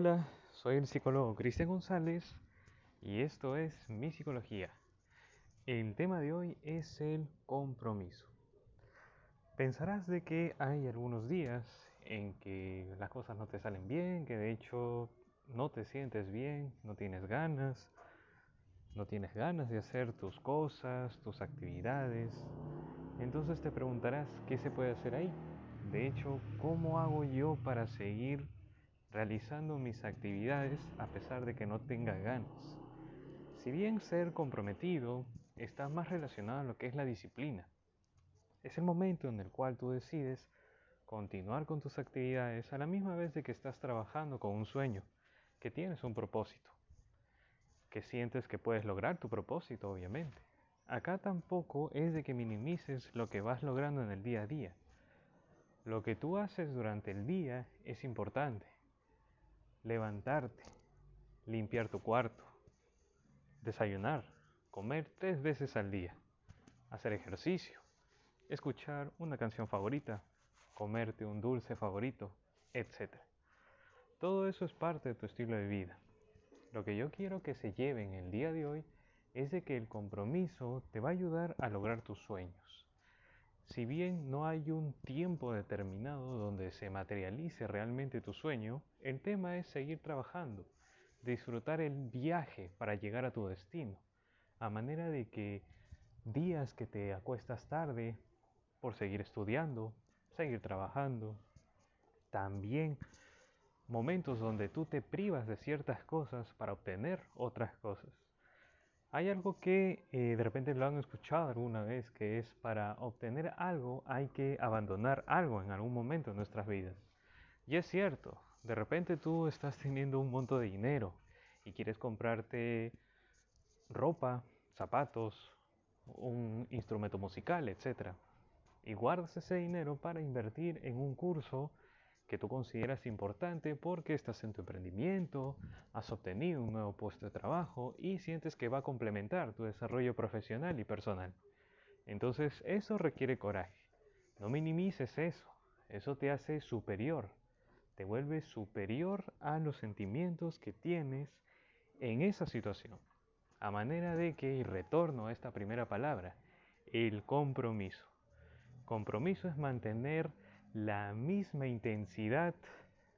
Hola, soy el psicólogo Cristian González y esto es Mi Psicología. El tema de hoy es el compromiso. Pensarás de que hay algunos días en que las cosas no te salen bien, que de hecho no te sientes bien, no tienes ganas, no tienes ganas de hacer tus cosas, tus actividades. Entonces te preguntarás qué se puede hacer ahí. De hecho, ¿cómo hago yo para seguir realizando mis actividades a pesar de que no tenga ganas? Si bien ser comprometido está más relacionado a lo que es la disciplina, es el momento en el cual tú decides continuar con tus actividades a la misma vez de que estás trabajando con un sueño, que tienes un propósito, que sientes que puedes lograr tu propósito, obviamente. Acá tampoco es de que minimices lo que vas logrando en el día a día, lo que tú haces durante el día es importante. Levantarte, limpiar tu cuarto, desayunar, comer tres veces al día, hacer ejercicio, escuchar una canción favorita, comerte un dulce favorito, etc. Todo eso es parte de tu estilo de vida. Lo que yo quiero que se lleve en el día de hoy es de que el compromiso te va a ayudar a lograr tus sueños. Si bien no hay un tiempo determinado donde se materialice realmente tu sueño, el tema es seguir trabajando, disfrutar el viaje para llegar a tu destino, a manera de que días que te acuestas tarde por seguir estudiando, seguir trabajando, también momentos donde tú te privas de ciertas cosas para obtener otras cosas. Hay algo que eh, de repente lo han escuchado alguna vez, que es para obtener algo hay que abandonar algo en algún momento de nuestras vidas. Y es cierto, de repente tú estás teniendo un monto de dinero y quieres comprarte ropa, zapatos, un instrumento musical, etc. Y guardas ese dinero para invertir en un curso que tú consideras importante porque estás en tu emprendimiento, has obtenido un nuevo puesto de trabajo y sientes que va a complementar tu desarrollo profesional y personal. Entonces eso requiere coraje. No minimices eso. Eso te hace superior. Te vuelve superior a los sentimientos que tienes en esa situación. A manera de que, y retorno a esta primera palabra, el compromiso. Compromiso es mantener la misma intensidad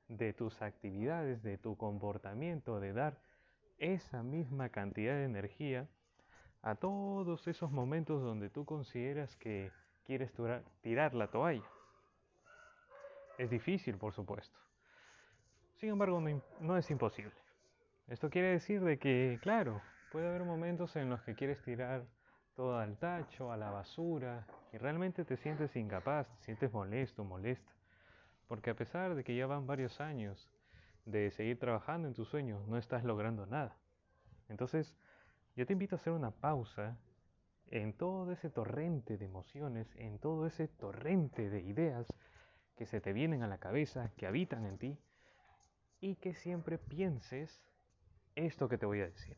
de tus actividades, de tu comportamiento, de dar esa misma cantidad de energía a todos esos momentos donde tú consideras que quieres tirar la toalla. Es difícil, por supuesto. Sin embargo, no, es imposible. Esto quiere decir de que, claro, puede haber momentos en los que quieres tirar todo al tacho, a la basura, y realmente te sientes incapaz, te sientes molesto, molesta. Porque a pesar de que ya van varios años de seguir trabajando en tus sueños, no estás logrando nada. Entonces, yo te invito a hacer una pausa en todo ese torrente de emociones, en todo ese torrente de ideas que se te vienen a la cabeza, que habitan en ti, y que siempre pienses esto que te voy a decir.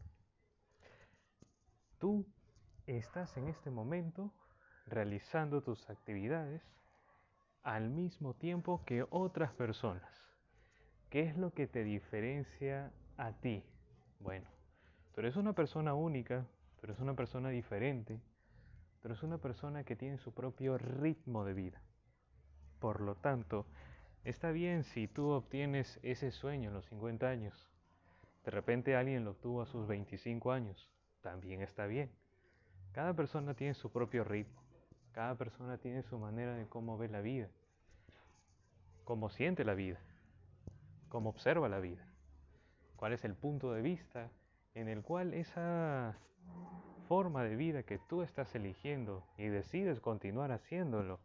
Tú estás en este momento realizando tus actividades al mismo tiempo que otras personas. ¿Qué es lo que te diferencia a ti? Bueno, tú eres una persona única, tú eres una persona diferente, tú eres una persona que tiene su propio ritmo de vida. Por lo tanto, está bien si tú obtienes ese sueño a los 50 años. De repente alguien lo obtuvo a sus 25 años. También está bien. Cada persona tiene su propio ritmo, cada persona tiene su manera de cómo ve la vida, cómo siente la vida, cómo observa la vida, cuál es el punto de vista en el cual esa forma de vida que tú estás eligiendo y decides continuar haciéndolo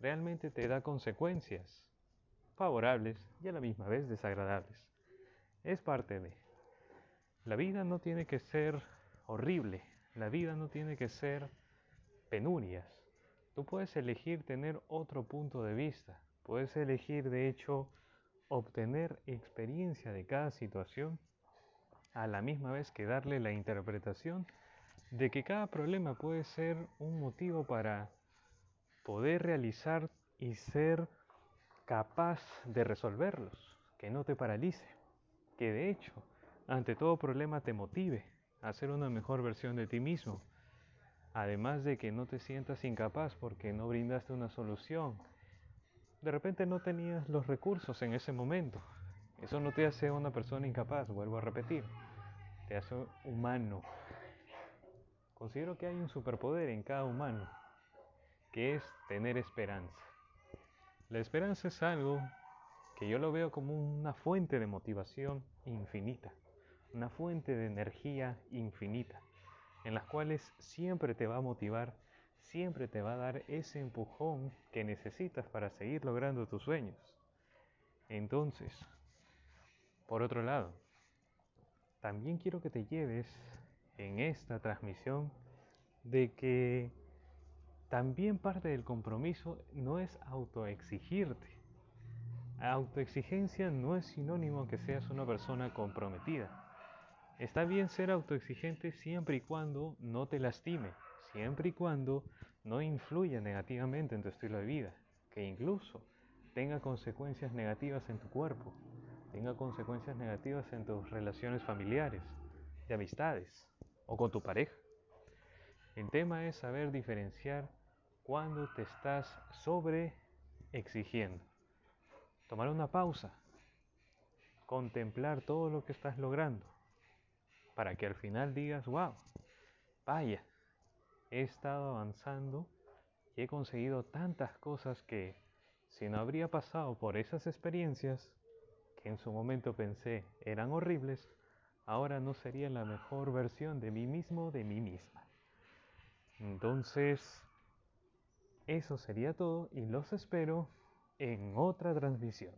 realmente te da consecuencias favorables y a la misma vez desagradables. Es parte de... La vida no tiene que ser horrible, la vida no tiene que ser penurias. Tú puedes elegir tener otro punto de vista. Puedes elegir, de hecho, obtener experiencia de cada situación a la misma vez que darle la interpretación de que cada problema puede ser un motivo para poder realizar y ser capaz de resolverlos, que no te paralice. que de hecho, ante todo problema te motive a ser una mejor versión de ti mismo. Además de que no te sientas incapaz porque no brindaste una solución. De repente no tenías los recursos en ese momento. Eso no te hace una persona incapaz, vuelvo a repetir. Te hace humano. Considero que hay un superpoder en cada humano, que es tener esperanza. La esperanza es algo que yo lo veo como una fuente de motivación infinita, una fuente de energía infinita, en las cuales siempre te va a motivar, siempre te va a dar ese empujón que necesitas para seguir logrando tus sueños. Entonces, por otro lado, también quiero que te lleves en esta transmisión de que también parte del compromiso no es autoexigirte. Autoexigencia no es sinónimo que seas una persona comprometida. Está bien ser autoexigente siempre y cuando no te lastime, siempre y cuando no influya negativamente en tu estilo de vida, que incluso tenga consecuencias negativas en tu cuerpo, tenga consecuencias negativas en tus relaciones familiares, de amistades o con tu pareja. El tema es saber diferenciar cuando te estás sobre exigiendo. Tomar una pausa, contemplar todo lo que estás logrando, para que al final digas, wow, vaya, he estado avanzando y he conseguido tantas cosas que si no habría pasado por esas experiencias, que en su momento pensé eran horribles, ahora no sería la mejor versión de mí mismo, de mí misma. Entonces, eso sería todo y los espero en otra transmisión.